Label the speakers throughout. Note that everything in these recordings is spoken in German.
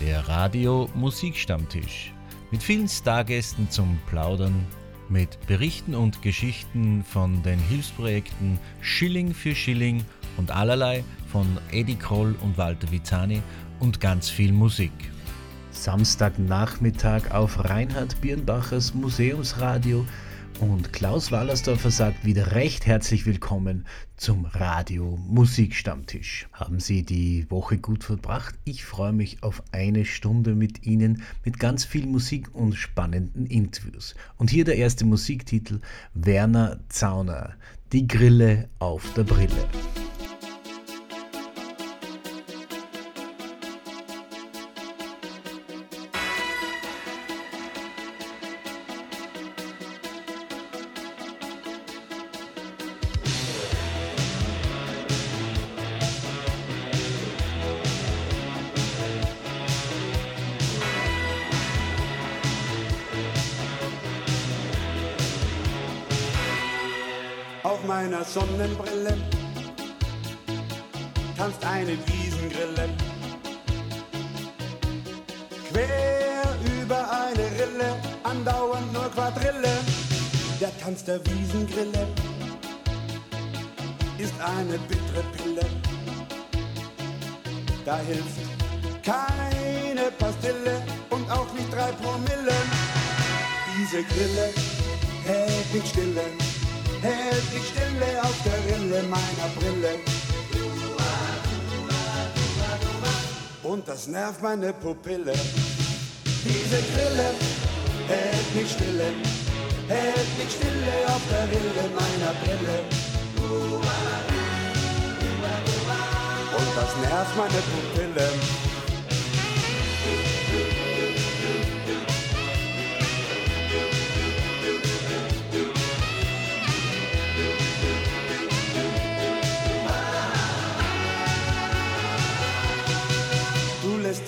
Speaker 1: der Radio Musikstammtisch. Mit vielen Stargästen zum Plaudern, mit Berichten und Geschichten von den Hilfsprojekten Schilling für Schilling und allerlei von Eddie Kroll und Walter Vizani und ganz viel Musik. Samstagnachmittag auf Reinhard Birnbachers Museumsradio und Klaus Wallersdorfer sagt wieder recht herzlich willkommen zum Radio Musikstammtisch. Haben Sie die Woche gut verbracht? Ich freue mich auf eine Stunde mit Ihnen mit ganz viel Musik und spannenden Interviews. Und hier der erste Musiktitel Werner Zauner, Die Grille auf der Brille.
Speaker 2: Pupille. Diese Grille hält mich stille, hält mich stille auf der Rille meiner Brille. Und das nervt meine Pupille.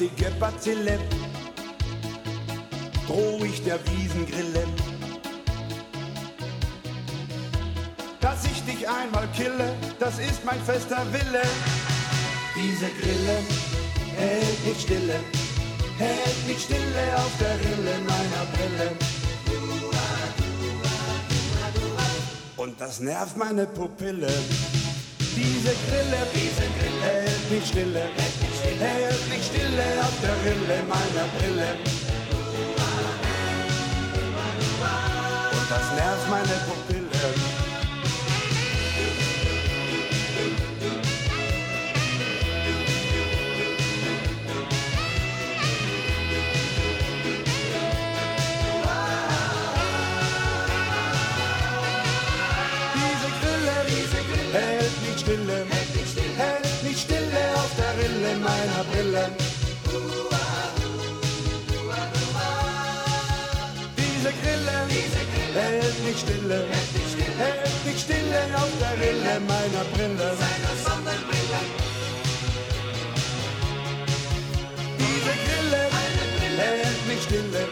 Speaker 2: Lästige Bazille, droh ich der Wiesengrille. Dass ich dich einmal kille, das ist mein fester Wille. Diese Grille hält mich stille, hält mich stille auf der Rille meiner Brille. Und das nervt meine Pupille. Diese Grille, diese Grille hält mich stille, hält mich hält mich stille auf der Rille meiner Brille. Und das nervt meine Pupille. Diese Grille, hält mich stille, hält mich stille auf der Rille meiner Brille. Diese Grille, hält mich stille,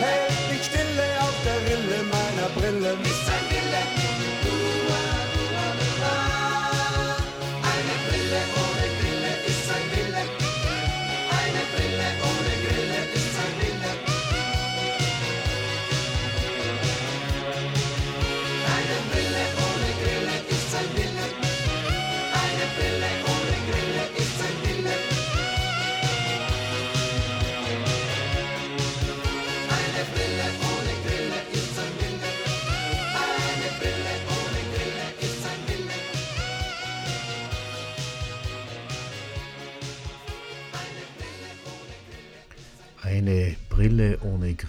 Speaker 2: hält mich stille auf der Rille meiner Brille.
Speaker 1: Brille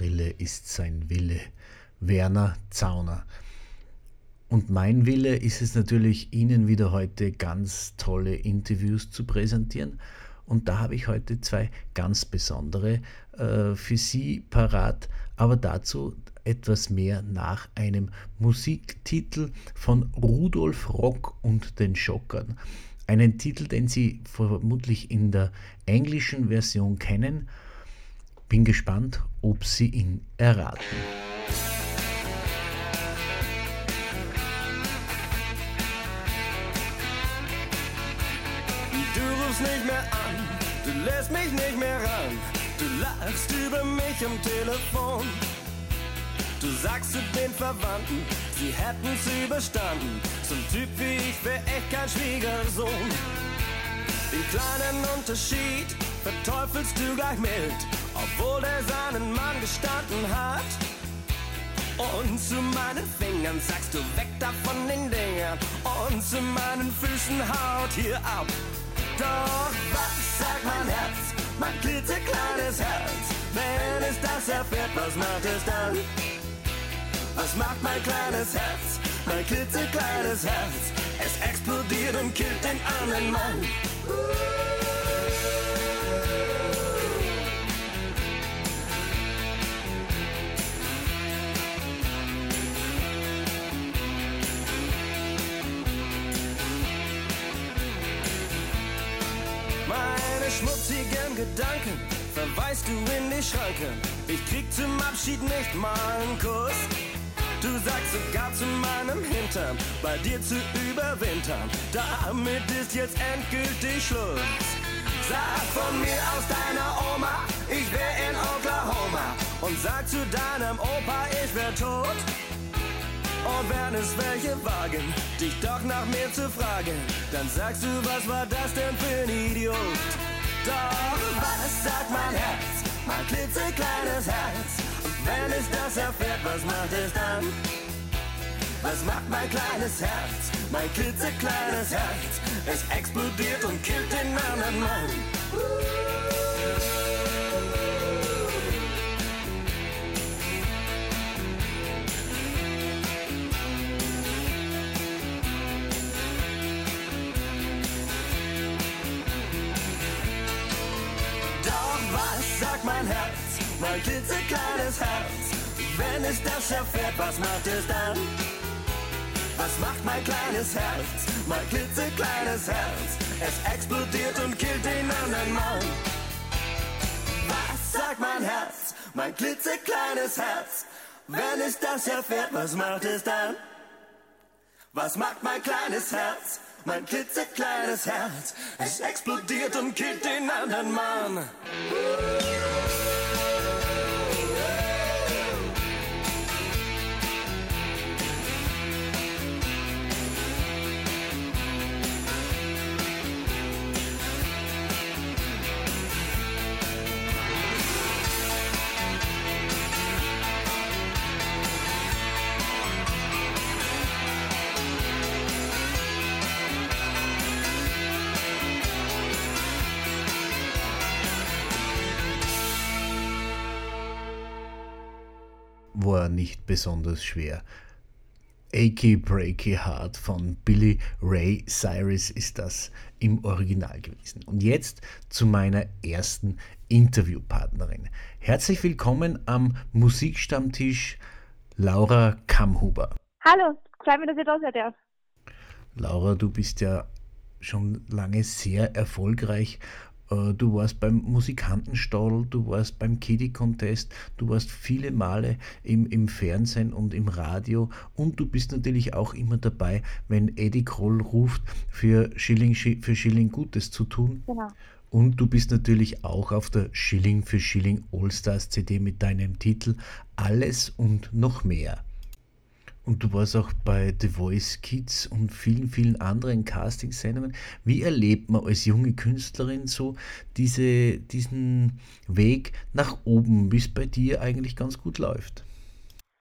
Speaker 1: ohne Grille ist sein Wille. Werner Zauner. Und mein Wille ist es natürlich, Ihnen wieder heute ganz tolle Interviews zu präsentieren. Und da habe ich heute zwei ganz besondere äh, für Sie parat, aber dazu etwas mehr nach einem Musiktitel von Rudolf Rock und den Schockern. Einen Titel, den Sie vermutlich in der englischen Version kennen bin gespannt, ob Sie ihn erraten.
Speaker 3: Du rufst nicht mehr an, du lässt mich nicht mehr ran
Speaker 4: am Telefon. Du sagst zu den Verwandten, sie hätten's überstanden. Zum Typ wie ich wär echt kein Schwiegersohn. Den kleinen Unterschied verteufelst du gleich mit, obwohl er seinen Mann gestanden hat. Und zu meinen Fingern sagst du weg da von den Dingern und zu meinen Füßen haut hier ab. Doch was sagt mein Herz, mein klitzekleines Herz, wenn es das erfährt, was macht es dann? Was macht mein kleines Herz, mein klitzekleines Herz? Es explodiert und killt den anderen Mann. Gedanken verweist du in die Schranke. Ich krieg zum Abschied nicht mal einen Kuss. Du sagst sogar zu meinem Hintern, bei dir zu überwintern. Damit ist jetzt endgültig Schluss. Sag von mir aus deiner Oma, ich wär in Oklahoma. Und sag zu deinem Opa, ich wär tot. Und wenn es welche wagen, dich doch nach mir zu fragen, dann sagst du, was war das denn für ein Idiot? Doch was sagt mein Herz, mein klitzekleines Herz? Und wenn es das erfährt, was macht es dann? Was macht mein kleines Herz, mein klitzekleines Herz? Es explodiert und killt den anderen Mann. Mein klitzekleines Herz? Wenn es das erfährt, was macht es dann? Was macht mein kleines Herz, mein klitzekleines Herz? Es explodiert und killt den anderen Mann. Was sagt mein Herz, mein klitzekleines Herz? Wenn es das erfährt, was macht es dann? Was macht mein kleines Herz, mein klitzekleines Herz? Es explodiert und killt den anderen Mann.
Speaker 1: Nicht besonders schwer. Achy Breaky Heart von Billy Ray Cyrus ist das im Original gewesen. Und jetzt zu meiner ersten Interviewpartnerin. Herzlich willkommen am Musikstammtisch Laura Kamhuber.
Speaker 5: Hallo, freut mich, dass ihr da seid. Ja.
Speaker 1: Laura, du bist ja schon lange sehr erfolgreich. Äh, Du warst beim Musikantenstadel, du warst beim Kiddie Contest, du warst viele Male im, im Fernsehen und im Radio und du bist natürlich auch immer dabei, wenn Eddie Kroll ruft, für Schilling, Schi- für Schilling Gutes zu tun.
Speaker 5: Genau.
Speaker 1: Und du bist natürlich auch auf der Schilling für Schilling Allstars CD mit deinem Titel Alles und noch mehr. Und du warst auch bei The Voice Kids und vielen, vielen anderen Castingsendungen. Wie erlebt man als junge Künstlerin so diese, diesen Weg nach oben, wie es bei dir eigentlich ganz gut läuft?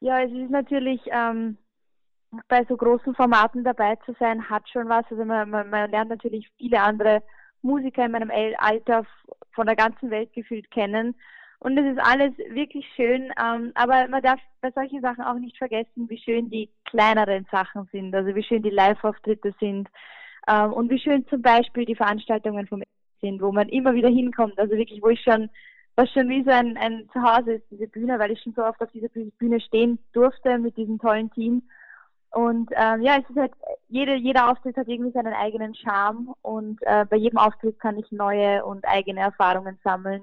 Speaker 5: Ja, es ist natürlich ähm, bei so großen Formaten dabei zu sein, hat schon was. Also man, man, man lernt natürlich viele andere Musiker in meinem Alter von der ganzen Welt gefühlt kennen. Und es ist alles wirklich schön, ähm, aber man darf bei solchen Sachen auch nicht vergessen, wie schön die kleineren Sachen sind, also wie schön die Live-Auftritte sind ähm, und wie schön zum Beispiel die Veranstaltungen vom sind, wo man immer wieder hinkommt, also wirklich, wo ich schon, was schon wie so ein, ein Zuhause ist, diese Bühne, weil ich schon so oft auf dieser Büh- Bühne stehen durfte mit diesem tollen Team. Und ähm, ja, es ist halt, jede, jeder Auftritt hat irgendwie seinen eigenen Charme und äh, bei jedem Auftritt kann ich neue und eigene Erfahrungen sammeln.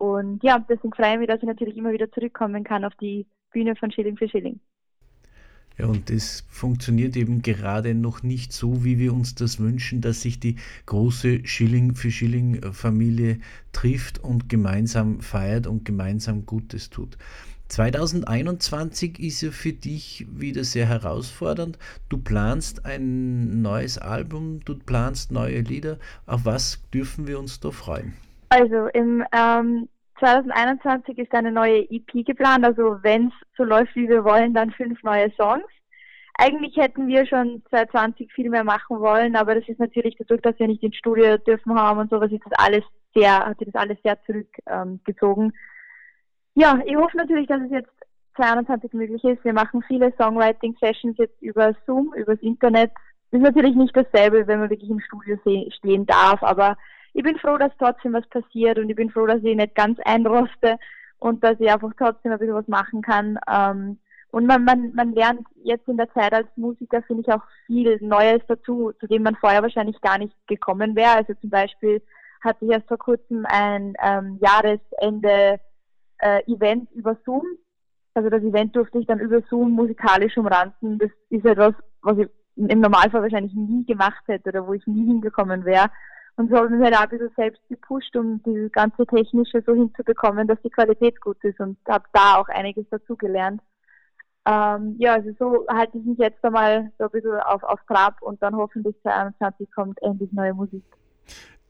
Speaker 5: Und ja, deswegen freue ich mich, dass ich natürlich immer wieder zurückkommen kann auf die Bühne von Schilling für Schilling.
Speaker 1: Ja, und das funktioniert eben gerade noch nicht so, wie wir uns das wünschen, dass sich die große Schilling für Schilling Familie trifft und gemeinsam feiert und gemeinsam Gutes tut. 2021 ist ja für dich wieder sehr herausfordernd. Du planst ein neues Album, du planst neue Lieder. Auf was dürfen wir uns da freuen?
Speaker 5: Also im ähm, 2021 ist eine neue EP geplant. Also wenn es so läuft, wie wir wollen, dann fünf neue Songs. Eigentlich hätten wir schon 2020 viel mehr machen wollen, aber das ist natürlich dadurch, dass wir nicht ins Studio dürfen haben und sowas, ist das alles sehr, hat sich das alles sehr zurückgezogen. Ähm, ja, ich hoffe natürlich, dass es jetzt 22 möglich ist. Wir machen viele Songwriting-Sessions jetzt über Zoom, übers Internet. Ist natürlich nicht dasselbe, wenn man wirklich im Studio stehen darf, aber ich bin froh, dass trotzdem was passiert und ich bin froh, dass ich nicht ganz einroste und dass ich einfach trotzdem ein bisschen was machen kann. Ähm, und man, man, man lernt jetzt in der Zeit als Musiker, finde ich, auch viel Neues dazu, zu dem man vorher wahrscheinlich gar nicht gekommen wäre. Also zum Beispiel hatte ich erst vor kurzem ein ähm, Jahresende äh, über Zoom. Also das Event durfte ich dann über Zoom musikalisch umranden. Das ist etwas, was ich im Normalfall wahrscheinlich nie gemacht hätte oder wo ich nie hingekommen wäre. Und so habe ich mich halt auch ein bisschen selbst gepusht, um dieses ganze Technische so hinzubekommen, dass die Qualität gut ist und habe da auch einiges dazugelernt. Ähm, ja, also so halte ich mich jetzt einmal so ein bisschen auf, auf Trab und dann hoffentlich 2021 kommt endlich neue Musik.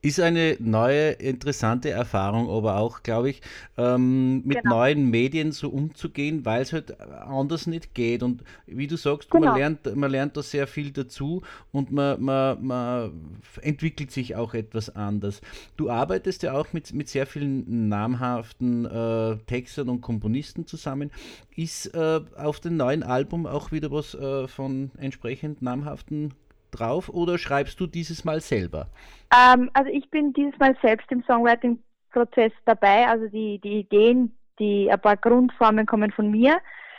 Speaker 1: Ist eine neue, interessante Erfahrung, aber auch, glaube ich, ähm, mit genau. neuen Medien so umzugehen, weil es halt anders nicht geht. Und wie du sagst, genau. man, lernt, man lernt da sehr viel dazu und man, man, man entwickelt sich auch etwas anders. Du arbeitest ja auch mit, mit sehr vielen namhaften äh, Textern und Komponisten zusammen. Ist äh, auf dem neuen Album auch wieder was äh, von entsprechend namhaften drauf oder schreibst du dieses Mal selber?
Speaker 5: Ähm, also ich bin dieses Mal selbst im Songwriting-Prozess dabei. Also die, die Ideen, die ein paar Grundformen kommen von mir.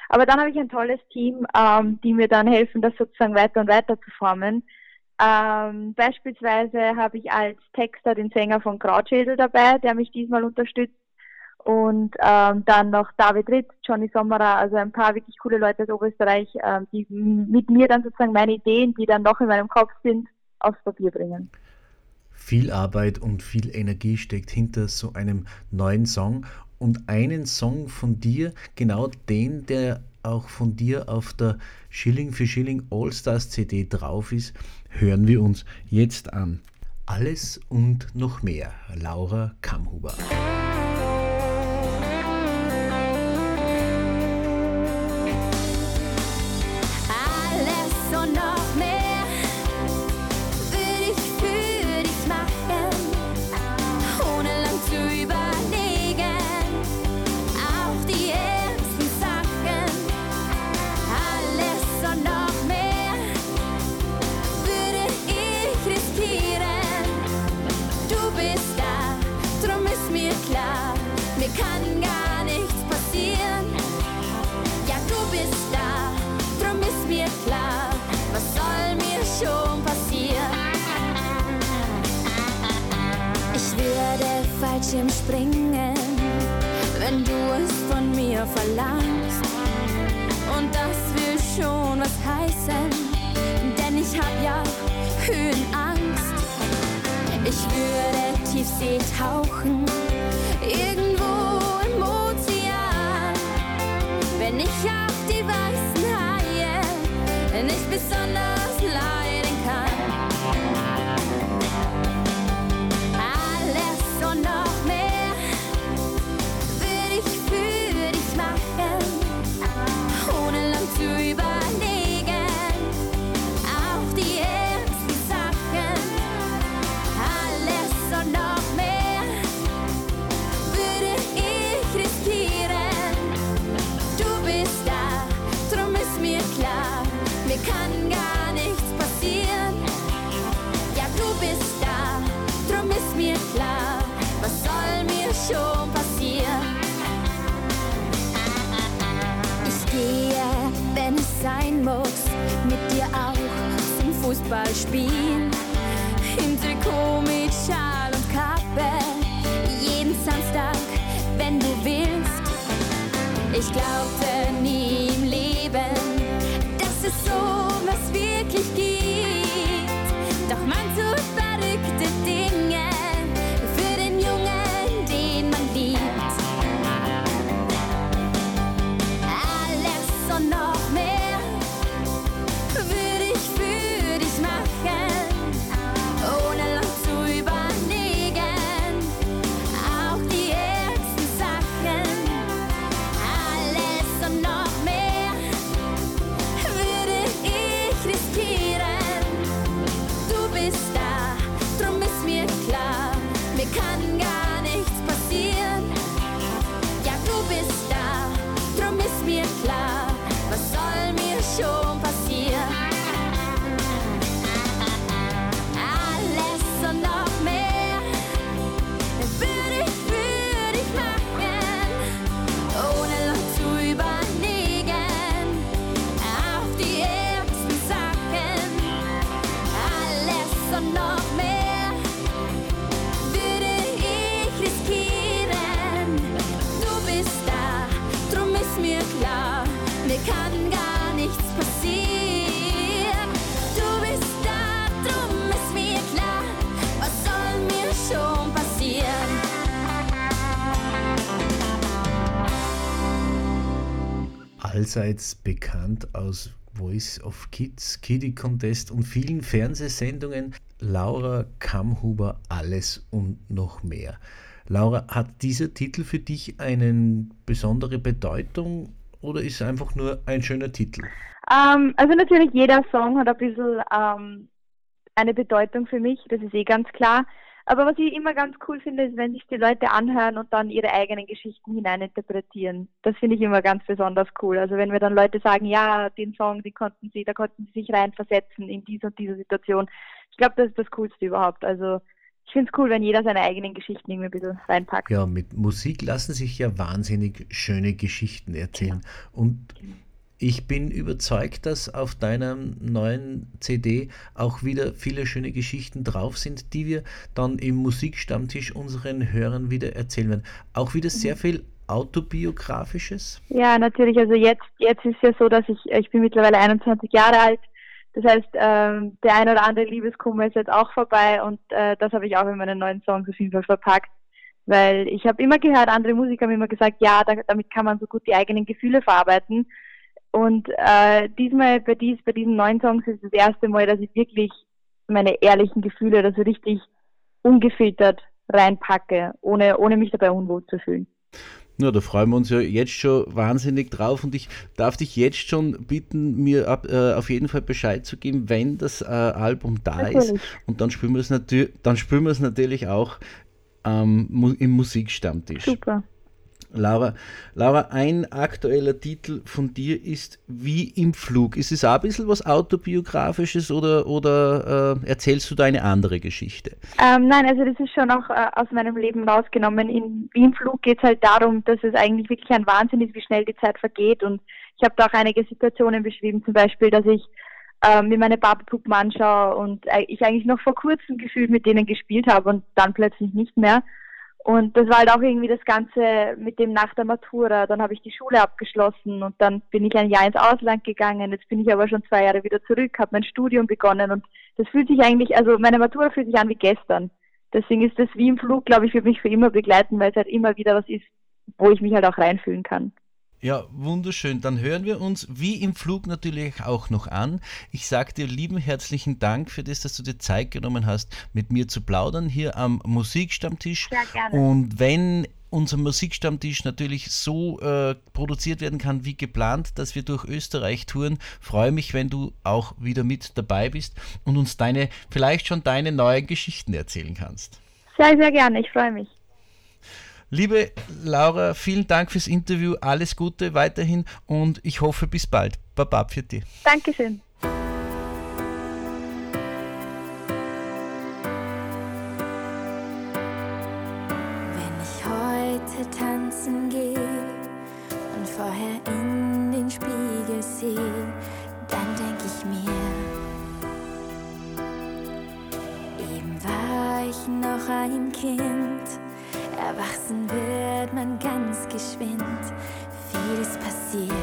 Speaker 5: Aber dann habe ich ein tolles Team, ähm, die mir dann helfen, das sozusagen weiter und weiter zu formen. Ähm, beispielsweise habe ich als Texter den Sänger von Krautschädel dabei, der mich diesmal unterstützt und ähm, dann noch David Ritt, Johnny Sommerer, also ein paar wirklich coole Leute aus Oberösterreich, ähm, die mit mir dann sozusagen meine Ideen, die dann noch in meinem Kopf sind, aufs Papier bringen.
Speaker 1: Viel Arbeit und viel Energie steckt hinter so einem neuen Song und einen Song von dir, genau den, der auch von dir auf der Schilling für Schilling All-Stars CD drauf ist, hören wir uns jetzt an. Alles und noch mehr. Laura Kamhuber.
Speaker 6: Fallschirmspringen, wenn du es von mir verlangst. Und das will schon was heißen, denn ich hab ja Höhenangst. Ich würde Tiefsee tauchen, irgendwo im Ozean, wenn ich auf die weißen Haie nicht besonders Rubin im Trikot mit Schal und Kappe. Jeden Samstag, wenn du willst. Ich glaubte nie im Leben, dass es so was wirklich
Speaker 1: allseits bekannt aus Voice of Kids, Kiddie Contest und vielen Fernsehsendungen. Laura Kamhuber, alles und noch mehr. Laura, hat dieser Titel für dich eine besondere Bedeutung oder ist einfach nur ein schöner Titel?
Speaker 5: Ähm, also natürlich jeder Song hat ein bisschen ähm, eine Bedeutung für mich, das ist eh ganz klar. Aber was ich immer ganz cool finde, ist, wenn sich die Leute anhören und dann ihre eigenen Geschichten hineininterpretieren. Das finde ich immer ganz besonders cool. Also wenn mir dann Leute sagen, ja, den Song, den konnten sie, da konnten sie sich reinversetzen in diese und diese Situation. Ich glaube, das ist das Coolste überhaupt. Also ich finde es cool, wenn jeder seine eigenen Geschichten irgendwie ein bisschen reinpackt.
Speaker 1: Ja, mit Musik lassen sich ja wahnsinnig schöne Geschichten erzählen. Und ich bin überzeugt, dass auf deiner neuen CD auch wieder viele schöne Geschichten drauf sind, die wir dann im Musikstammtisch unseren Hörern wieder erzählen werden. Auch wieder sehr viel autobiografisches?
Speaker 5: Ja, natürlich. Also jetzt, jetzt ist ja so, dass ich, ich bin mittlerweile 21 Jahre alt. Das heißt, ähm, der ein oder andere Liebeskummer ist jetzt auch vorbei und äh, das habe ich auch in meinen neuen Songs auf jeden Fall verpackt. Weil ich habe immer gehört, andere Musiker haben immer gesagt, ja, da, damit kann man so gut die eigenen Gefühle verarbeiten. Und äh, diesmal bei, dies, bei diesen neuen Songs ist das erste Mal, dass ich wirklich meine ehrlichen Gefühle da so richtig ungefiltert reinpacke, ohne, ohne mich dabei unwohl zu fühlen.
Speaker 1: Ja, da freuen wir uns ja jetzt schon wahnsinnig drauf und ich darf dich jetzt schon bitten, mir ab, äh, auf jeden Fall Bescheid zu geben, wenn das äh, Album da natürlich. ist. Und dann spielen wir es natürlich, dann spielen wir es natürlich auch ähm, im Musikstammtisch.
Speaker 5: Super.
Speaker 1: Laura, Laura, ein aktueller Titel von dir ist Wie im Flug. Ist es auch ein bisschen was Autobiografisches oder, oder äh, erzählst du da eine andere Geschichte?
Speaker 5: Ähm, nein, also das ist schon auch äh, aus meinem Leben rausgenommen. In Wie im Flug geht es halt darum, dass es eigentlich wirklich ein Wahnsinn ist, wie schnell die Zeit vergeht. Und ich habe da auch einige Situationen beschrieben, zum Beispiel, dass ich äh, mir meine Barbie-Puppen anschaue und äh, ich eigentlich noch vor kurzem gefühlt mit denen gespielt habe und dann plötzlich nicht mehr. Und das war halt auch irgendwie das Ganze mit dem nach der Matura. Dann habe ich die Schule abgeschlossen und dann bin ich ein Jahr ins Ausland gegangen. Jetzt bin ich aber schon zwei Jahre wieder zurück, habe mein Studium begonnen und das fühlt sich eigentlich, also meine Matura fühlt sich an wie gestern. Deswegen ist das wie im Flug, glaube ich, für mich für immer begleiten, weil es halt immer wieder was ist, wo ich mich halt auch reinfühlen kann.
Speaker 1: Ja, wunderschön. Dann hören wir uns wie im Flug natürlich auch noch an. Ich sage dir lieben herzlichen Dank für das, dass du dir Zeit genommen hast, mit mir zu plaudern hier am Musikstammtisch.
Speaker 5: Ja, gerne.
Speaker 1: Und wenn unser Musikstammtisch natürlich so äh, produziert werden kann wie geplant, dass wir durch Österreich touren. Freue mich, wenn du auch wieder mit dabei bist und uns deine, vielleicht schon deine neuen Geschichten erzählen kannst.
Speaker 5: Sehr, sehr gerne. Ich freue mich.
Speaker 1: Liebe Laura, vielen Dank fürs Interview. Alles Gute weiterhin und ich hoffe bis bald. Baba für dich.
Speaker 5: Dankeschön.
Speaker 6: Wenn ich heute tanzen gehe und vorher in den Spiegel sehe, dann denke ich mir, eben war ich noch ein Kind Erwachsen wird man ganz geschwind, vieles passiert.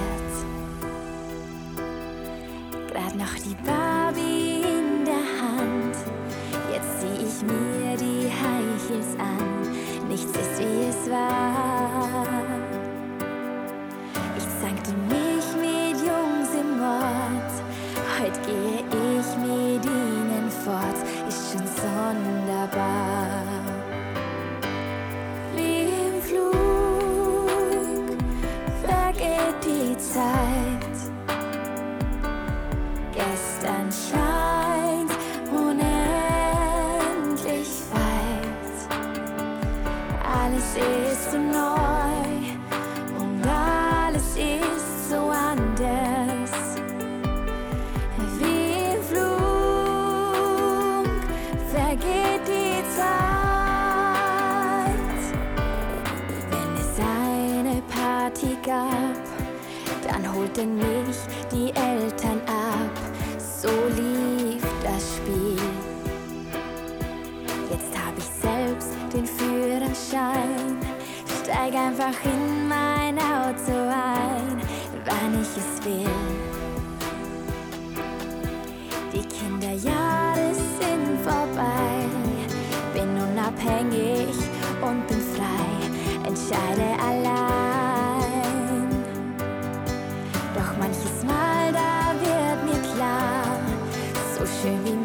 Speaker 6: Grad noch die Barbie in der Hand, jetzt zieh ich mir die High Heels an, nichts ist wie es war. Ich zankte mich mit Jungs im Ort, heute gehe ich mit ihnen fort, ist schon sonderbar. Gab dann holten mich die Eltern ab. So lief das Spiel. Jetzt hab ich selbst den Führerschein. Steig einfach in mein Auto ein, wann ich es will. Die Kinderjahre sind vorbei. Bin unabhängig und bin frei. Entscheide allein
Speaker 3: Mal, da wird mir klar, so schön wie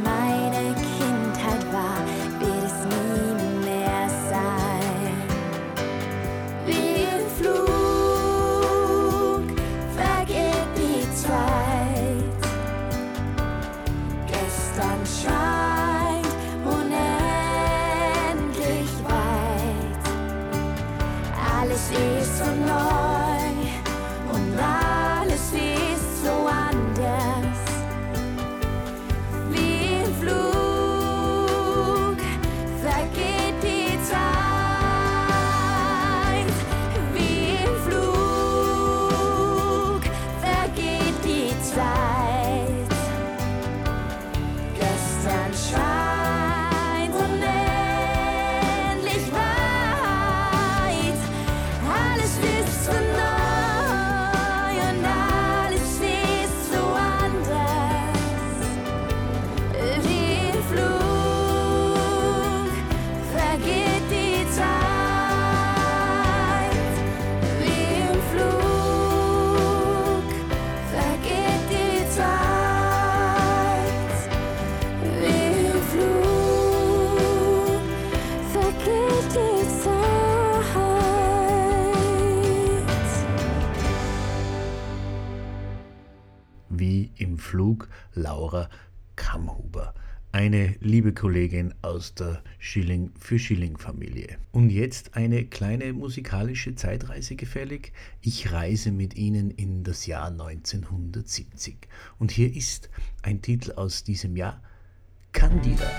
Speaker 3: Laura Kammhuber, eine liebe Kollegin aus der Schilling für Schilling Familie. Und jetzt eine kleine musikalische Zeitreise gefällig. Ich reise mit Ihnen in das Jahr 1970. Und hier ist ein Titel aus diesem Jahr, Candida.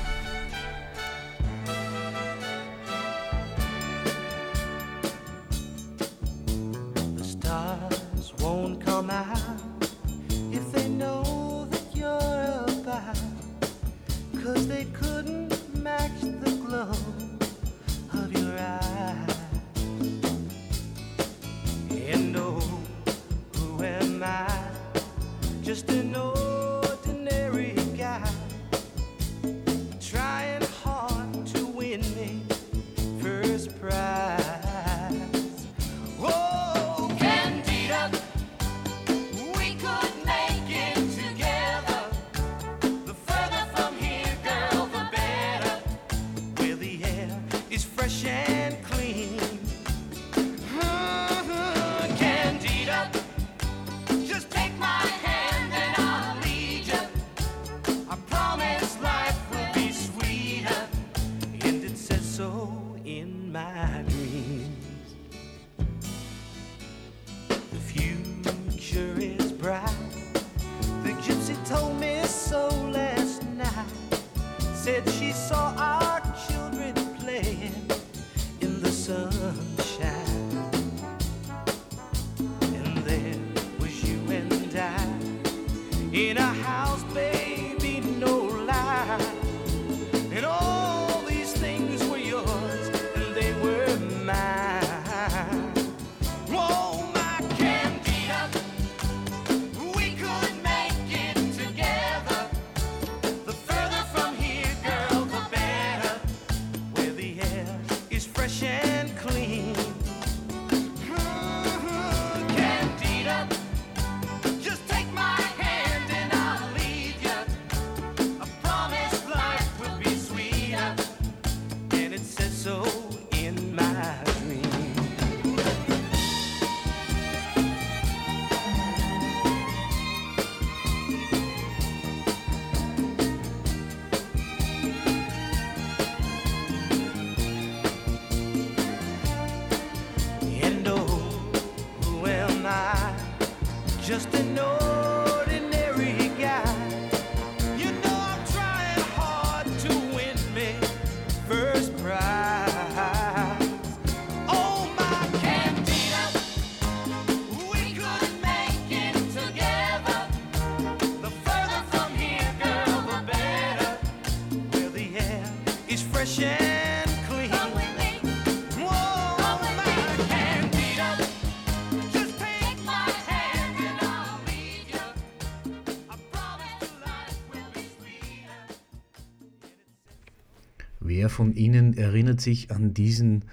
Speaker 3: Von Ihnen erinnert sich an diesen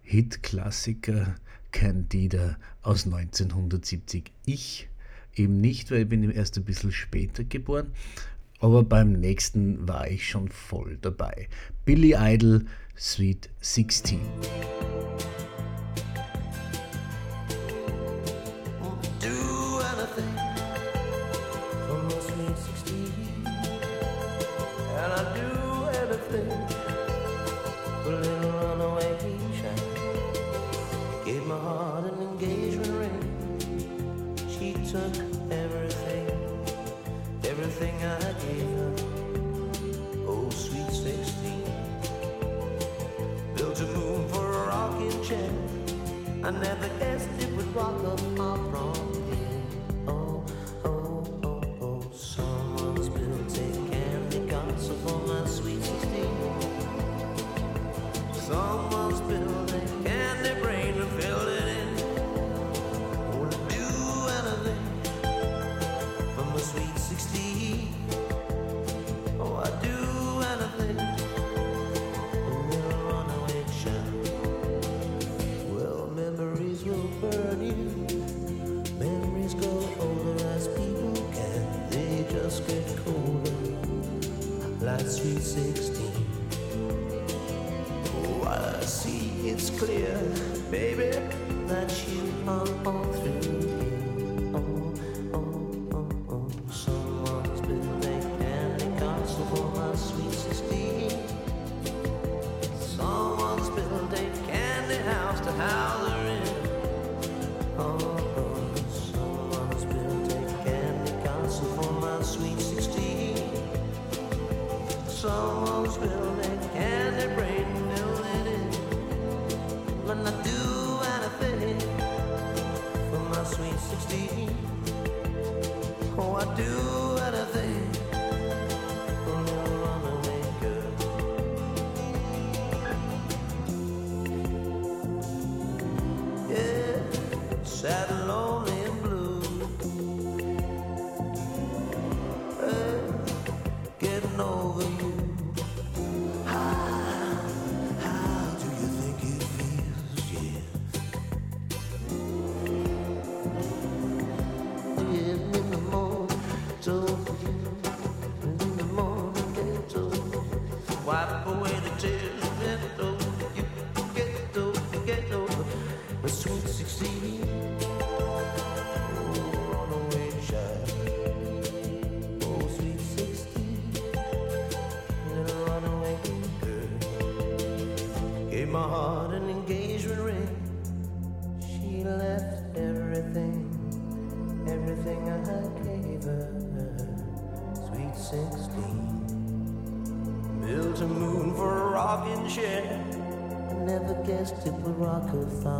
Speaker 3: Hit-Klassiker Candida aus 1970? Ich eben nicht, weil ich bin erst ein bisschen später geboren.
Speaker 1: aber beim nächsten war ich schon voll dabei. Billy Idol, Sweet 16.
Speaker 7: I never guessed it would rock up could find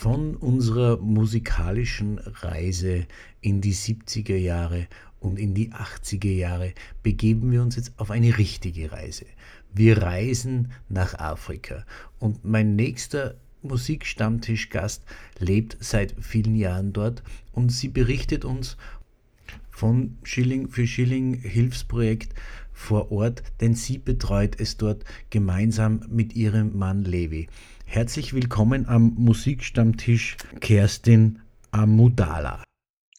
Speaker 1: Von unserer musikalischen Reise in die 70er Jahre und in die 80er Jahre begeben wir uns jetzt auf eine richtige Reise. Wir reisen nach Afrika und mein nächster Musikstammtischgast lebt seit vielen Jahren dort und sie berichtet uns von Schilling für Schilling Hilfsprojekt vor Ort, denn sie betreut es dort gemeinsam mit ihrem Mann Levi. Herzlich willkommen am Musikstammtisch Kerstin Amudala.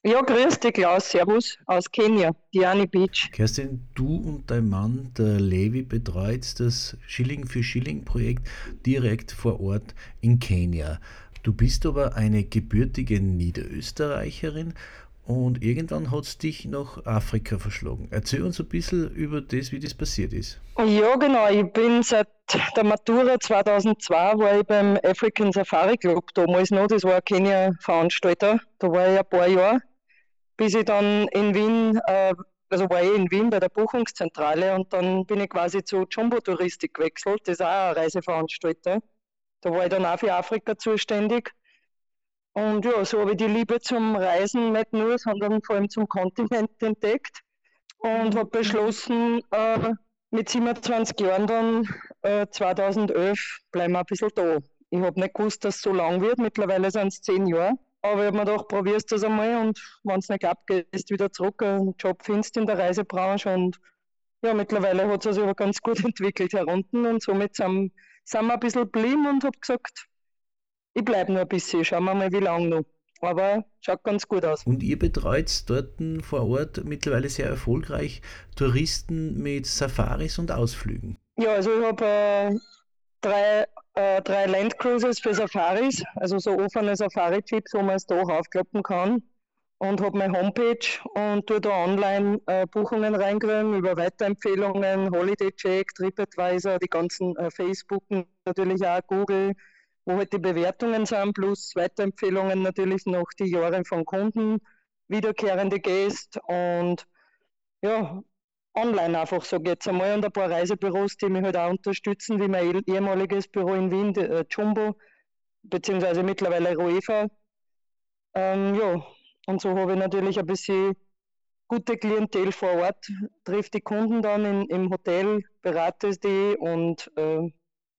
Speaker 8: Ja, grüß dich, Klaus. Servus aus Kenia, Diani Beach.
Speaker 1: Kerstin, du und dein Mann, der Levi, betreut das Schilling für Schilling Projekt direkt vor Ort in Kenia. Du bist aber eine gebürtige Niederösterreicherin und irgendwann hat es dich nach Afrika verschlagen. Erzähl uns ein bisschen über das, wie das passiert ist.
Speaker 8: Ja, genau. Ich bin seit der Matura 2002 war ich beim African Safari Club damals noch. Das war ein Kenia-Veranstalter. Da war ich ein paar Jahre, bis ich dann in Wien, äh, also war ich in Wien bei der Buchungszentrale und dann bin ich quasi zu Jumbo Touristik gewechselt. Das ist auch ein Reiseveranstalter. Da war ich dann auch für Afrika zuständig. Und ja, so habe ich die Liebe zum Reisen nicht nur, sondern vor allem zum Kontinent entdeckt und habe beschlossen, äh, mit 27 Jahren dann äh, 2011 bleiben wir ein bisschen da. Ich habe nicht gewusst, dass es so lang wird. Mittlerweile sind es zehn Jahre. Aber ich habe mir gedacht, probierst das einmal und wenn es nicht klappt, gehst du wieder zurück, einen Job findest in der Reisebranche und ja, mittlerweile hat es sich aber ganz gut entwickelt herunten und somit sind sind wir ein bisschen blieben und habe gesagt, ich bleibe noch ein bisschen, schauen wir mal, wie lange noch. Aber schaut ganz gut aus.
Speaker 1: Und ihr betreut dort vor Ort mittlerweile sehr erfolgreich Touristen mit Safaris und Ausflügen.
Speaker 8: Ja, also ich habe äh, drei, äh, drei Landcruises für Safaris, also so offene Safari-Chips, wo man es da aufklappen kann und habe meine Homepage und tue da online äh, Buchungen reinkriegen über Weiterempfehlungen, Holiday Check, TripAdvisor, die ganzen äh, Facebook, natürlich auch Google, wo halt die Bewertungen sind, plus Weiterempfehlungen natürlich noch die Jahre von Kunden, wiederkehrende Gäste und ja, online einfach, so geht's einmal. Und ein paar Reisebüros, die mich halt auch unterstützen, wie mein ehemaliges Büro in Wien, die, äh, Jumbo, beziehungsweise mittlerweile Roefa. Ähm, ja, und so habe ich natürlich ein bisschen gute Klientel vor Ort, trifft die Kunden dann in, im Hotel, berate die und, äh,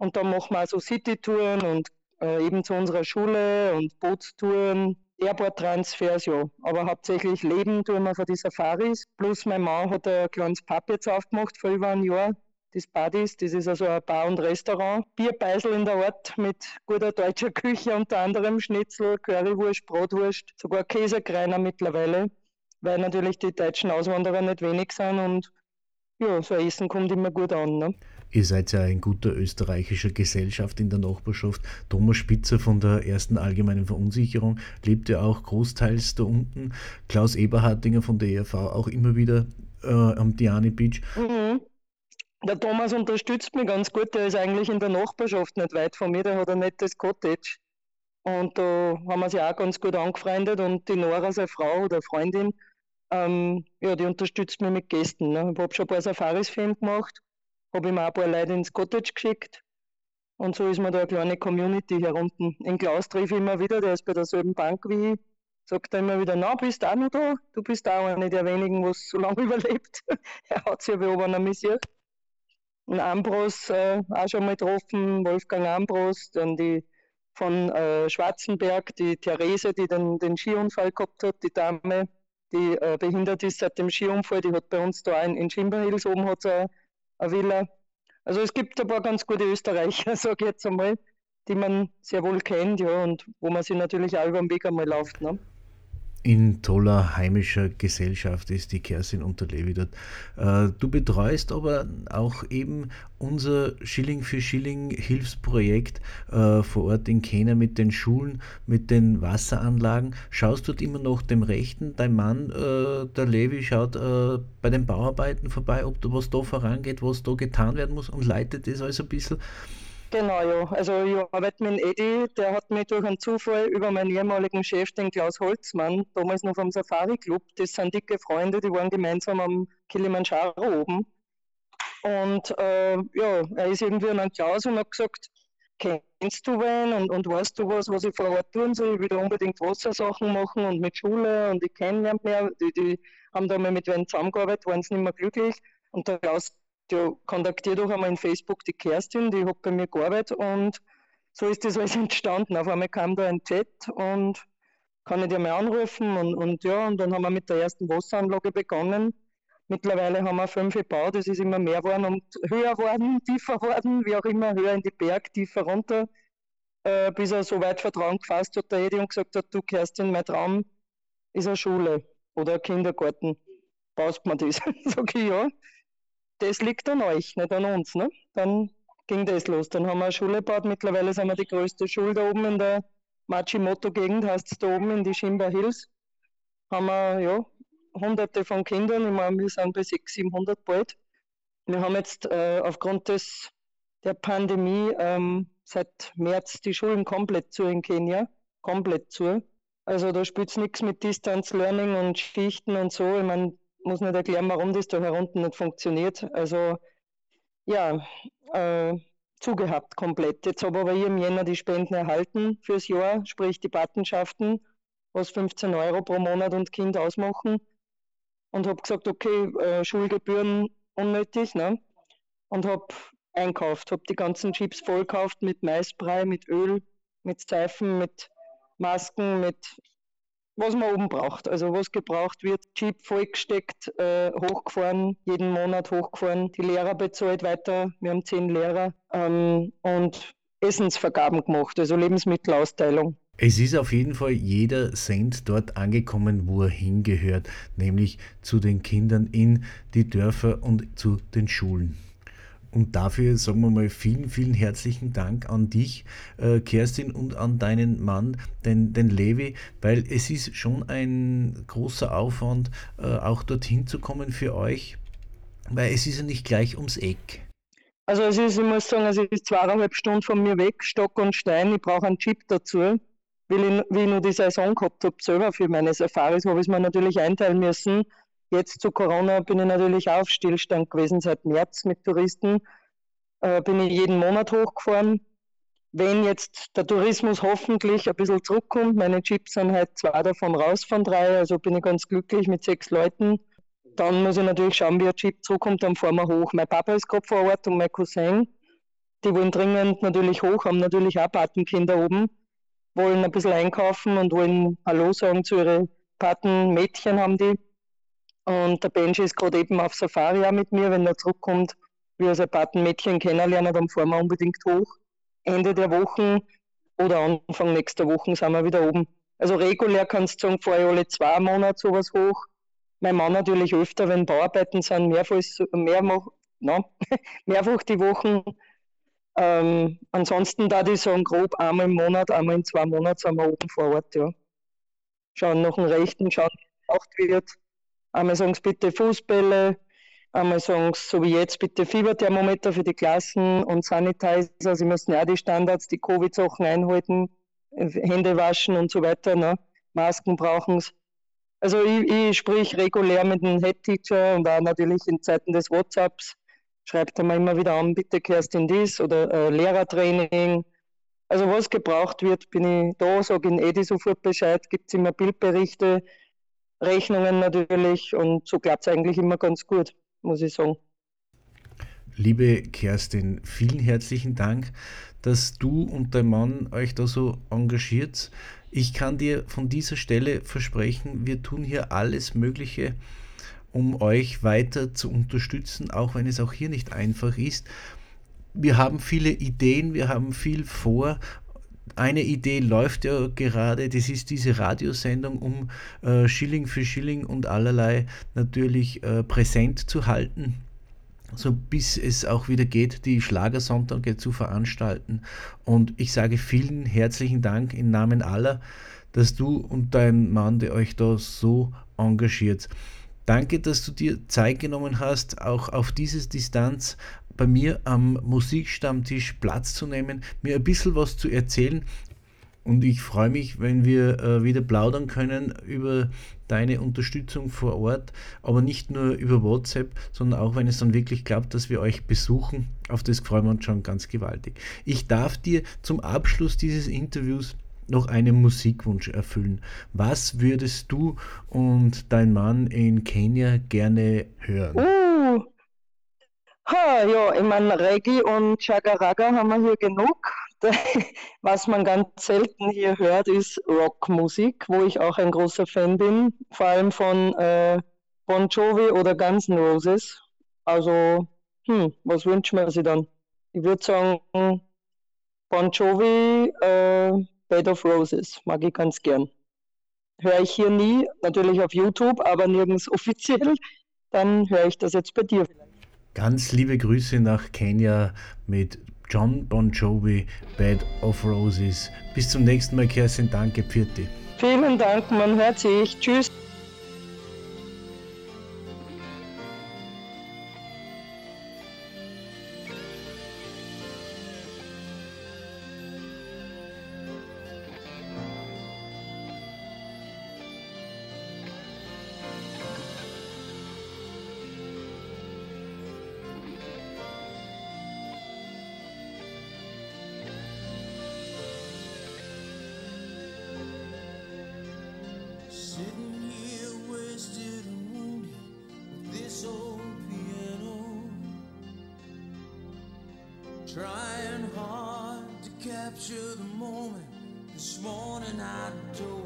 Speaker 8: und dann machen wir also City-Touren und äh, eben zu unserer Schule und Bootstouren, Airport-Transfers, ja. Aber hauptsächlich Leben tun wir für die Safaris. Plus mein Mann hat ein kleines Pub jetzt aufgemacht vor über einem Jahr das Buddies, das ist also ein Bar und Restaurant. Bierbeisel in der Ort mit guter deutscher Küche, unter anderem Schnitzel, Currywurst, Bratwurst, sogar Käsekreiner mittlerweile, weil natürlich die deutschen Auswanderer nicht wenig sind und ja, so Essen kommt immer gut an. Ne?
Speaker 1: Ihr seid ja in guter österreichischer Gesellschaft in der Nachbarschaft. Thomas Spitzer von der ersten allgemeinen Verunsicherung lebt ja auch großteils da unten. Klaus Eberhardinger von der ERV auch immer wieder äh, am Diani Beach. Mhm.
Speaker 8: Der Thomas unterstützt mich ganz gut, der ist eigentlich in der Nachbarschaft nicht weit von mir, der hat ein nettes Cottage. Und da haben wir sich auch ganz gut angefreundet und die Nora, seine Frau oder Freundin, ähm, ja, die unterstützt mich mit Gästen. Ne. Ich habe schon ein paar Safaris für ihn gemacht, habe ihm auch ein paar Leute ins Cottage geschickt. Und so ist mir da eine kleine Community hier unten. In Klaus treffe ich immer wieder, der ist bei derselben Bank wie ich. Sagt er immer wieder, na, bist du auch noch da? Du bist auch einer der wenigen, was so lange überlebt. er hat sich ja wie oben amüsiert einen Ambros äh, auch schon mal getroffen, Wolfgang Ambros, dann die von äh, Schwarzenberg, die Therese, die den, den Skiunfall gehabt hat, die Dame, die äh, behindert ist seit dem Skiunfall, die hat bei uns da in, in Schimberhils oben hat eine, Villa. Also es gibt ein paar ganz gute Österreicher, sage ich jetzt einmal, die man sehr wohl kennt, ja, und wo man sich natürlich auch über den Weg einmal läuft. Ne?
Speaker 1: In toller heimischer Gesellschaft ist die Kerstin Unterlevi dort. Äh, du betreust aber auch eben unser Schilling für Schilling Hilfsprojekt äh, vor Ort in Kenia mit den Schulen, mit den Wasseranlagen. Schaust dort immer noch dem Rechten? Dein Mann, äh, der Levi, schaut bei den Bauarbeiten vorbei, ob was da vorangeht, was da getan werden muss und leitet das alles ein bisschen.
Speaker 8: Genau, ja. Also ich arbeite mit Edi, der hat mich durch einen Zufall über meinen ehemaligen Chef, den Klaus Holzmann, damals noch vom Safari Club, das sind dicke Freunde, die waren gemeinsam am Kilimanjaro oben. Und äh, ja, er ist irgendwie an einen Klaus und hat gesagt, kennst du wen und, und weißt du was, was ich vor Ort tun soll? Ich will da unbedingt Wassersachen machen und mit Schule und ich kenne niemanden mehr. Die, die haben da mal mit wem zusammengearbeitet, waren sie nicht mehr glücklich. Und der Klaus ja, kontaktiere doch einmal in Facebook die Kerstin, die hat bei mir gearbeitet und so ist das alles entstanden. Auf einmal kam da ein Chat und kann ich dir mal anrufen und, und ja, und dann haben wir mit der ersten Wasseranlage begonnen. Mittlerweile haben wir fünf gebaut, es ist immer mehr geworden und höher geworden, tiefer geworden, wie auch immer, höher in die Berg, tiefer runter, äh, bis er so weit Vertrauen gefasst hat, der Edi und gesagt hat, du Kerstin, mein Traum ist eine Schule oder ein Kindergarten. Baust man das? Sag ich ja das liegt an euch, nicht an uns. Ne? Dann ging das los. Dann haben wir eine Schule gebaut. Mittlerweile sind wir die größte Schule da oben in der Machimoto-Gegend heißt es da oben in die Shimba Hills, haben wir ja hunderte von Kindern, ich meine, wir sind bei 600, 700 bald. Wir haben jetzt äh, aufgrund des, der Pandemie ähm, seit März die Schulen komplett zu in Kenia, komplett zu. Also da spielt es nichts mit Distance Learning und Schichten und so. Ich meine, muss nicht erklären, warum das da herunten nicht funktioniert. Also ja, äh, zugehabt komplett. Jetzt habe aber ich im Jänner die Spenden erhalten fürs Jahr, sprich die Patenschaften, was 15 Euro pro Monat und Kind ausmachen. Und habe gesagt, okay, äh, Schulgebühren unnötig, ne? Und habe einkauft, habe die ganzen Chips vollkauft mit Maisbrei, mit Öl, mit Seifen, mit Masken, mit was man oben braucht. Also was gebraucht wird, Chip vollgesteckt, äh, hochgefahren, jeden Monat hochgefahren, die Lehrer bezahlt weiter, wir haben zehn Lehrer ähm, und Essensvergaben gemacht, also Lebensmittelausteilung.
Speaker 1: Es ist auf jeden Fall jeder Cent dort angekommen, wo er hingehört, nämlich zu den Kindern in die Dörfer und zu den Schulen. Und dafür sagen wir mal vielen, vielen herzlichen Dank an dich, äh, Kerstin, und an deinen Mann, den, den Levi, weil es ist schon ein großer Aufwand, äh, auch dorthin zu kommen für euch, weil es ist ja nicht gleich ums Eck.
Speaker 8: Also es ist, ich muss sagen, es ist zweieinhalb Stunden von mir weg, Stock und Stein, ich brauche einen Chip dazu. Weil ich, wie ich nur die Saison gehabt habe, selber für meine Safaris, habe ich es mir natürlich einteilen müssen Jetzt zu Corona bin ich natürlich auf Stillstand gewesen seit März mit Touristen. Äh, bin ich jeden Monat hochgefahren. Wenn jetzt der Tourismus hoffentlich ein bisschen zurückkommt, meine Chips sind halt zwei davon raus von drei, also bin ich ganz glücklich mit sechs Leuten. Dann muss ich natürlich schauen, wie ein Chip zurückkommt, dann fahren wir hoch. Mein Papa ist gerade vor Ort und mein Cousin. Die wollen dringend natürlich hoch, haben natürlich auch Patenkinder oben, wollen ein bisschen einkaufen und wollen Hallo sagen zu ihren Patenmädchen haben die. Und der Benji ist gerade eben auf Safari auch mit mir. Wenn er zurückkommt, wir sein Patenmädchen kennenlernen, dann fahren wir unbedingt hoch. Ende der Woche oder Anfang nächster Woche sind wir wieder oben. Also regulär kannst du sagen, fahre ich alle zwei Monate sowas hoch. Mein Mann natürlich öfter, wenn Bauarbeiten sind, mehrfach, mehr, no, mehrfach die Wochen. Ähm, ansonsten da die sagen, grob einmal im Monat, einmal in zwei Monaten sind wir oben vor Ort, ja. Schauen nach dem Rechten, schauen, wie es gemacht wird. Einmal sagen sie bitte Fußbälle, einmal sagen sie, so wie jetzt, bitte Fieberthermometer für die Klassen und Sanitizer. Sie müssen ja die Standards, die Covid-Sachen einhalten, Hände waschen und so weiter. Ne? Masken brauchen sie. Also ich, ich sprich regulär mit dem Head-Teacher und auch natürlich in Zeiten des WhatsApps. Schreibt er mir immer wieder an, bitte Kerstin dies oder äh, Lehrertraining. Also was gebraucht wird, bin ich da, sage in Edi sofort Bescheid, gibt es immer Bildberichte, Rechnungen natürlich und so klappt es eigentlich immer ganz gut, muss ich sagen.
Speaker 1: Liebe Kerstin, vielen herzlichen Dank, dass du und dein Mann euch da so engagiert. Ich kann dir von dieser Stelle versprechen, wir tun hier alles Mögliche, um euch weiter zu unterstützen, auch wenn es auch hier nicht einfach ist. Wir haben viele Ideen, wir haben viel vor eine Idee läuft ja gerade, das ist diese Radiosendung, um äh, Schilling für Schilling und allerlei natürlich äh, präsent zu halten. So bis es auch wieder geht, die Schlagersonntage zu veranstalten. Und ich sage vielen herzlichen Dank im Namen aller, dass du und dein Mann, der euch da so engagiert. Danke, dass du dir Zeit genommen hast, auch auf diese Distanz bei mir am Musikstammtisch Platz zu nehmen, mir ein bisschen was zu erzählen. Und ich freue mich, wenn wir äh, wieder plaudern können über deine Unterstützung vor Ort, aber nicht nur über WhatsApp, sondern auch, wenn es dann wirklich klappt, dass wir euch besuchen. Auf das freuen wir uns schon ganz gewaltig. Ich darf dir zum Abschluss dieses Interviews noch einen Musikwunsch erfüllen. Was würdest du und dein Mann in Kenia gerne hören?
Speaker 8: Uh, ha, ja, ich meine, Reggae und Chagaraga haben wir hier genug. Was man ganz selten hier hört, ist Rockmusik, wo ich auch ein großer Fan bin, vor allem von äh, Bon Jovi oder Guns N' Roses. Also, hm, was wünscht man sich dann? Ich würde sagen, Bon Jovi, äh, Bed of Roses, mag ich ganz gern. Höre ich hier nie, natürlich auf YouTube, aber nirgends offiziell. Dann höre ich das jetzt bei dir.
Speaker 1: Ganz liebe Grüße nach Kenia mit John Bon Jovi, Bed of Roses. Bis zum nächsten Mal, Kerstin. Danke, Pirti.
Speaker 8: Vielen Dank, man hört sich. Tschüss.
Speaker 7: capture the moment. This morning I do.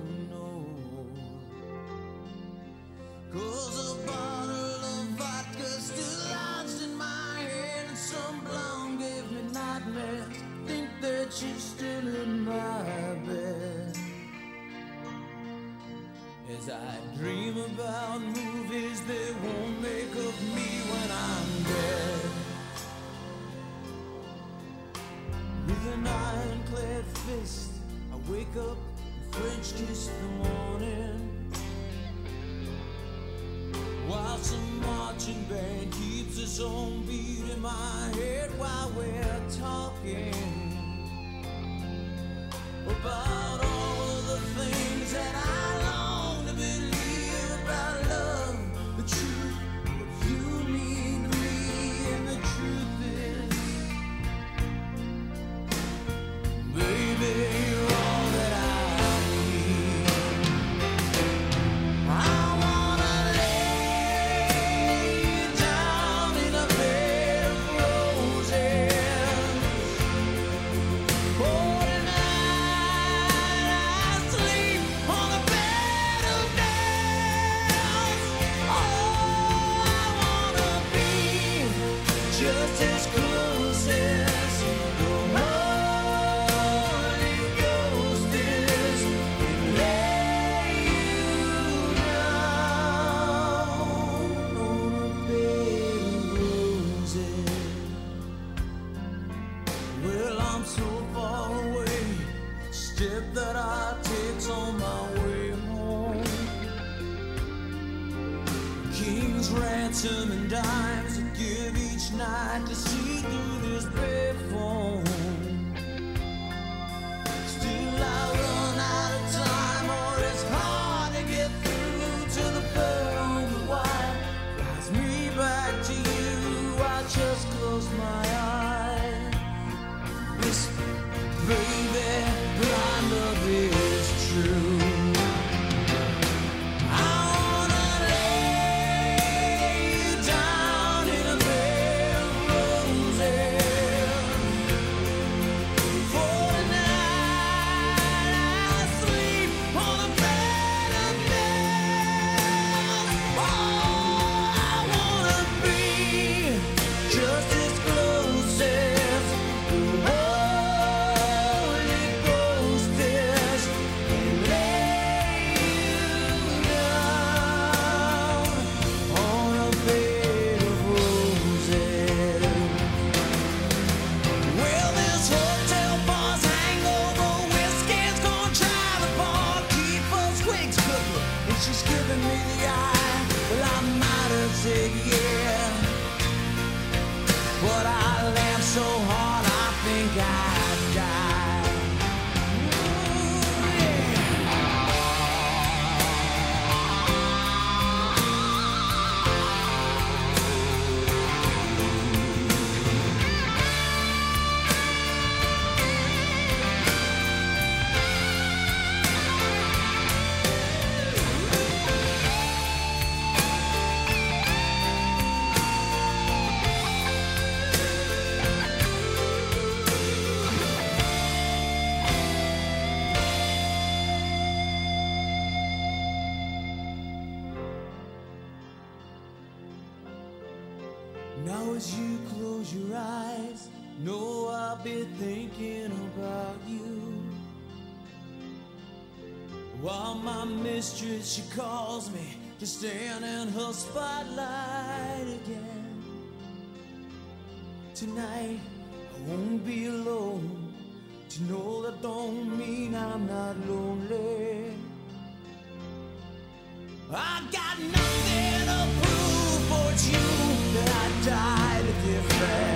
Speaker 7: first the morning. While some marching band keeps its own beat in my head while we're talking. to stand in her spotlight again. Tonight
Speaker 3: I won't be alone. To know that don't mean I'm not lonely. I got nothing to prove for you that I died a
Speaker 1: different.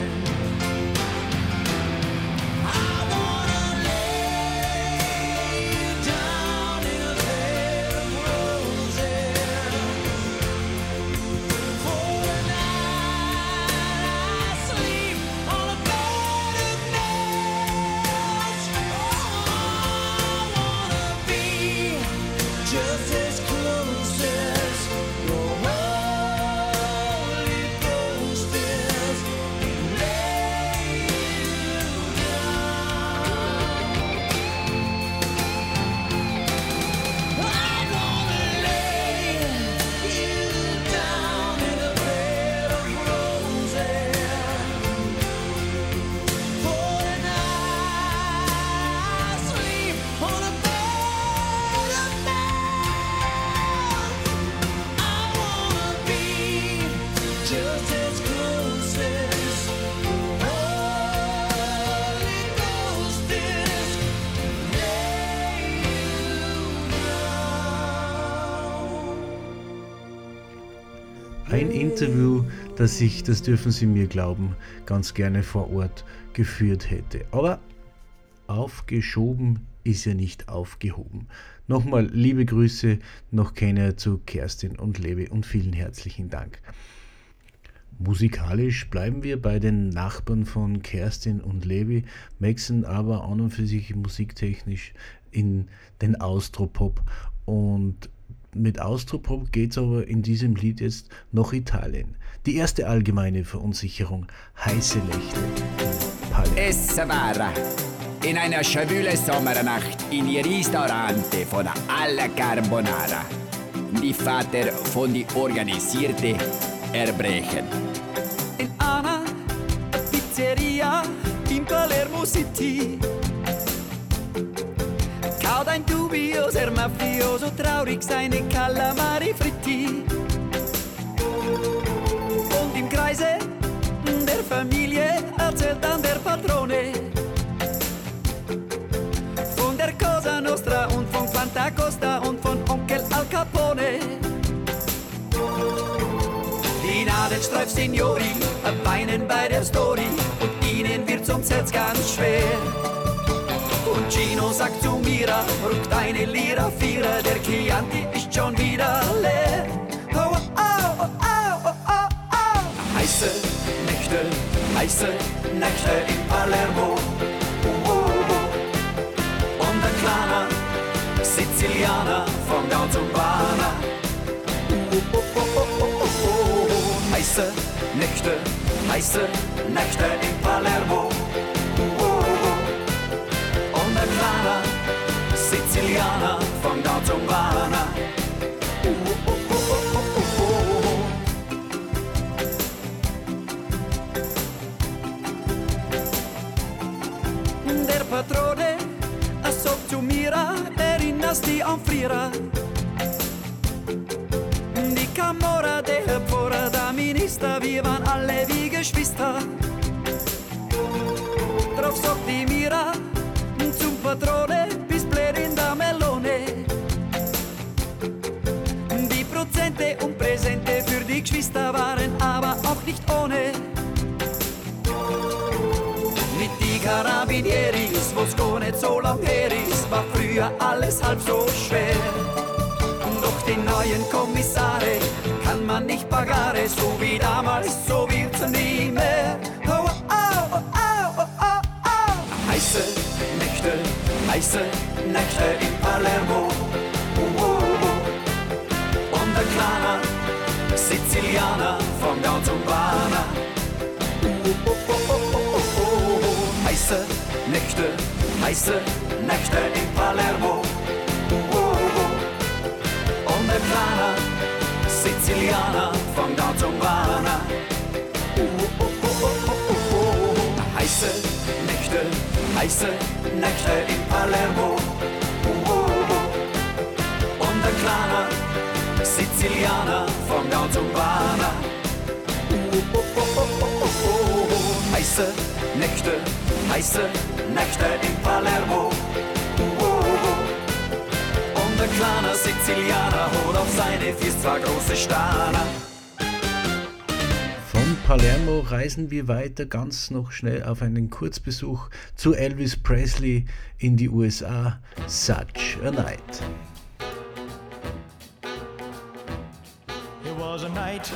Speaker 1: Interview, das ich, das dürfen Sie mir glauben, ganz gerne vor Ort geführt hätte. Aber aufgeschoben ist ja nicht aufgehoben. Nochmal liebe Grüße noch keiner zu Kerstin und Levi und vielen herzlichen Dank. Musikalisch bleiben wir bei den Nachbarn von Kerstin und Levi, wechseln aber an und für sich musiktechnisch in den Austropop und mit Austropop geht es aber in diesem Lied jetzt nach Italien. Die erste allgemeine Verunsicherung, heiße Nächte. Palermo.
Speaker 9: Es war in einer schwülen Sommernacht in ihr Restaurante von Alla Carbonara. Die Vater von die organisierte Erbrechen.
Speaker 10: in einer Pizzeria in Palermo City. Kaut ein dubioser Mafioso, traurig seine Calamari fritti. Und im Kreise der Familie erzählt dann der Patrone von der Cosa Nostra und von Fanta Costa und von Onkel Al Capone. Die Nadelstreif-Signori weinen bei der Story und ihnen wird zum Herz ganz schwer. Gino sagt zu Mira, rückt eine Lira Vierer, der Chianti ist schon wieder leer. Oh, oh, oh, oh, oh, oh, oh. Heiße Nächte, heiße Nächte in Palermo. Oh, oh, oh. Und ein kleiner Sizilianer vom Down zum. Oh, oh, oh, oh, oh, oh, oh. Heiße Nächte, heiße Nächte in Palermo. Sizilianer von dort zum oh, oh, oh, oh. Der Patrone sagt zu mir, erinnerst dich an früher? Die Camorra, der Pfarrer, der Minister, wir waren alle wie Geschwister. Drauf sagt die Mira zum Patrone, Und Präsente für die Geschwister waren aber auch nicht ohne. Mit die Carabinieris, wo's gar nicht so lang her ist, war früher alles halb so schwer. Doch die neuen Kommissare kann man nicht pagare, so wie damals, so wird's nie mehr. Oh, oh, oh. Heiße Nächte, heiße Nächte in Palermo. Kleiner Sizilianer vom Down zum Bana. Oh, oh, oh. Heiße Nächte, heiße Nächte in Palermo. Und ein kleiner Sizilianer vom Down zum Bana. Oh. Heiße Nächte, heiße Nächte in Palermo. Sizilianer vom Down zum Bana. Oh, oh, oh, oh. Heiße Nächte, heiße Nächte in Palermo. Und der kleine Sizilianer holt auf seine Fies zwei große Steine.
Speaker 1: Von Palermo reisen wir weiter ganz noch schnell auf einen Kurzbesuch zu Elvis Presley in die USA. Such a Night.
Speaker 3: Night.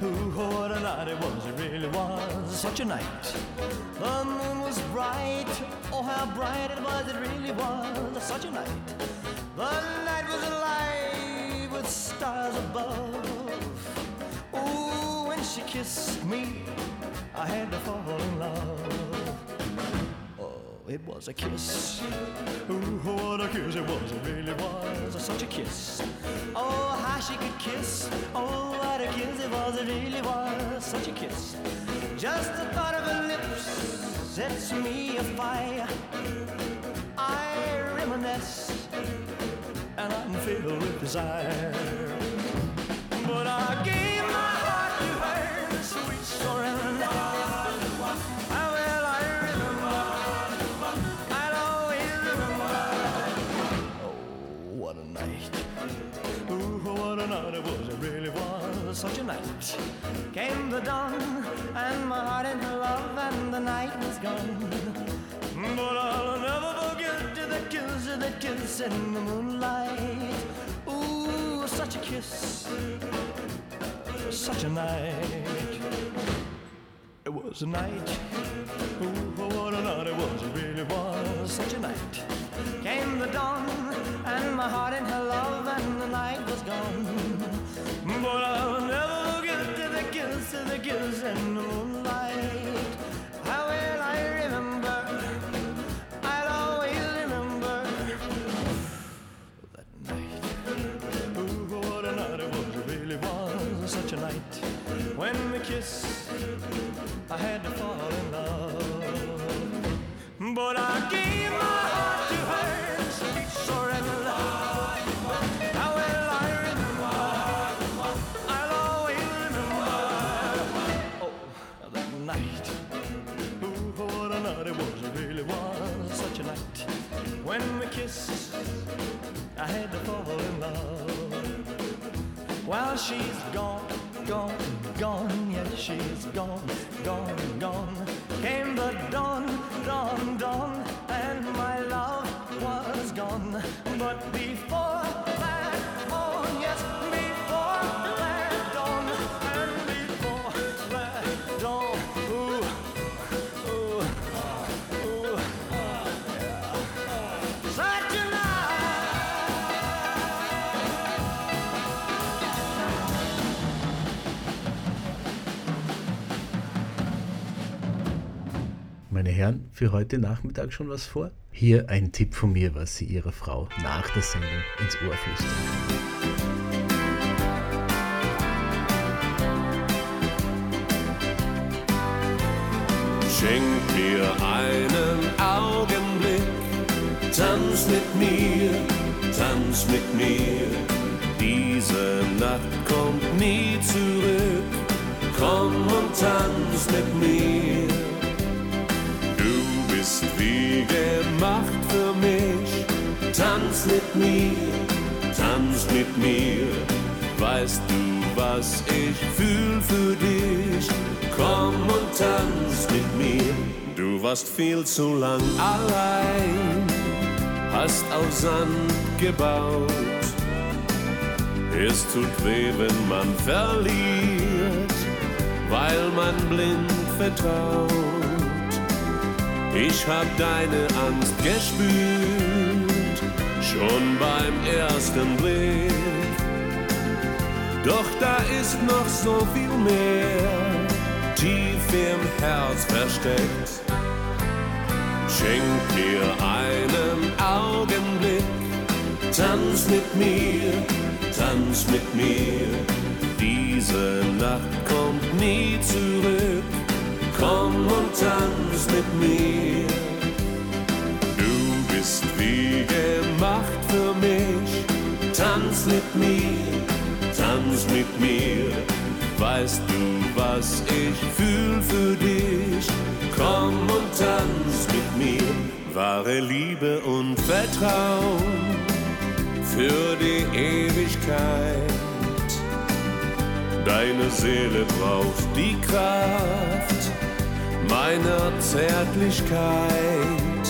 Speaker 3: Ooh, what a night it was. It really was such a night. The moon was bright. Oh, how bright it was. It really was such a night. The night was alive with stars above. Ooh, when she kissed me, I had to fall in love. It was a kiss. Ooh, what a kiss it was. It really was such a kiss. Oh, how she could kiss. Oh, what a kiss it was. It really was such a kiss. Just the thought of her lips sets me afire. I reminisce and I'm filled with desire. But I gave my heart to her, sweet surrender. Night it was, it really was such a night. Came the dawn, and my heart in love, and the night was gone. But I'll never forget the kiss, the kiss in the moonlight. Ooh, such a kiss, such a night. It was a night. Ooh, what a night it was. It really was such a night. Came the dawn, and my heart in her love, and the night was gone. But I'll never forget the kiss, the kiss in the moonlight. How well I remember. I'll always remember that night. Ooh, what a night it was. Really was such a night. When we kissed, I had to fall in love. But I gave my Kissed, I had to fall in love. While she's gone, gone, gone, yes, she's gone, gone, gone. Came the dawn, dawn, dawn, and my love was gone. But before
Speaker 1: Meine Herren, für heute Nachmittag schon was vor? Hier ein Tipp von mir, was Sie Ihrer Frau nach der Sendung ins Ohr flüstern.
Speaker 11: Schenk mir einen Augenblick, tanz mit mir, tanz mit mir. Diese Nacht kommt nie zurück, komm und tanz mit mir. Du bist wie gemacht für mich, tanz mit mir, tanz mit mir. Weißt du, was ich fühl für dich? Komm und tanz mit mir. Du warst viel zu lang allein, hast auf Sand gebaut. Es tut weh, wenn man verliert, weil man blind vertraut. Ich hab deine Angst gespürt, schon beim ersten Blick. Doch da ist noch so viel mehr tief im Herz versteckt. Schenk dir einen Augenblick, tanz mit mir, tanz mit mir. Diese Nacht kommt nie zurück, komm und tanz mit mir. Du bist wie gemacht für mich. Tanz mit mir, tanz mit mir. Weißt du, was ich fühl für dich? Komm und tanz mit mir. Wahre Liebe und Vertrauen für die Ewigkeit. Deine Seele braucht die Kraft meiner Zärtlichkeit.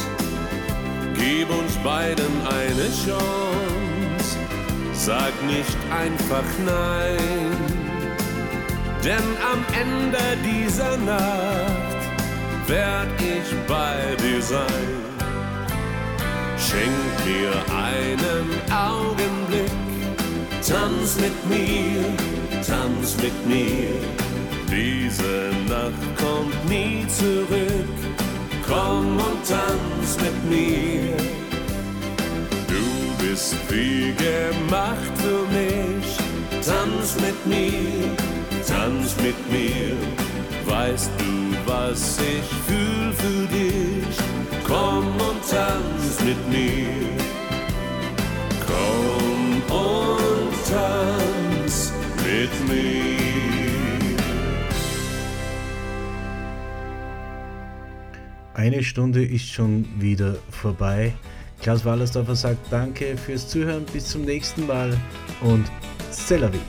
Speaker 11: Gib uns beiden eine Chance, sag nicht einfach nein. Denn am Ende dieser Nacht werd ich bei dir sein. Schenk mir einen Augenblick, tanz mit mir, tanz mit mir diese Nacht kommt nie zurück, komm und tanz mit mir. Du bist wie gemacht für mich, tanz mit mir, tanz mit mir. Weißt du, was ich fühl für dich? Komm und tanz mit mir. Komm und tanz mit mir.
Speaker 1: Eine Stunde ist schon wieder vorbei. Klaus Wallersdorfer sagt Danke fürs Zuhören, bis zum nächsten Mal und Selavi.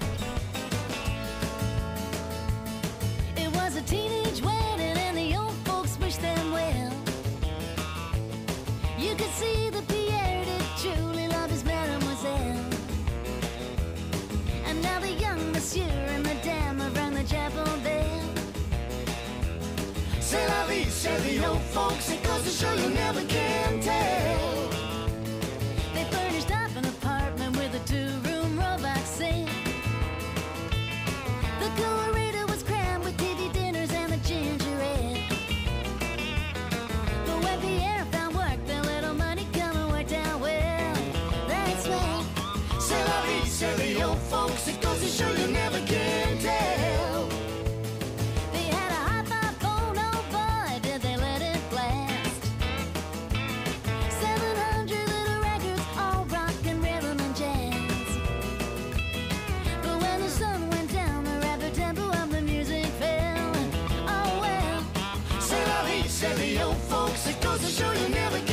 Speaker 12: It
Speaker 6: goes to show you never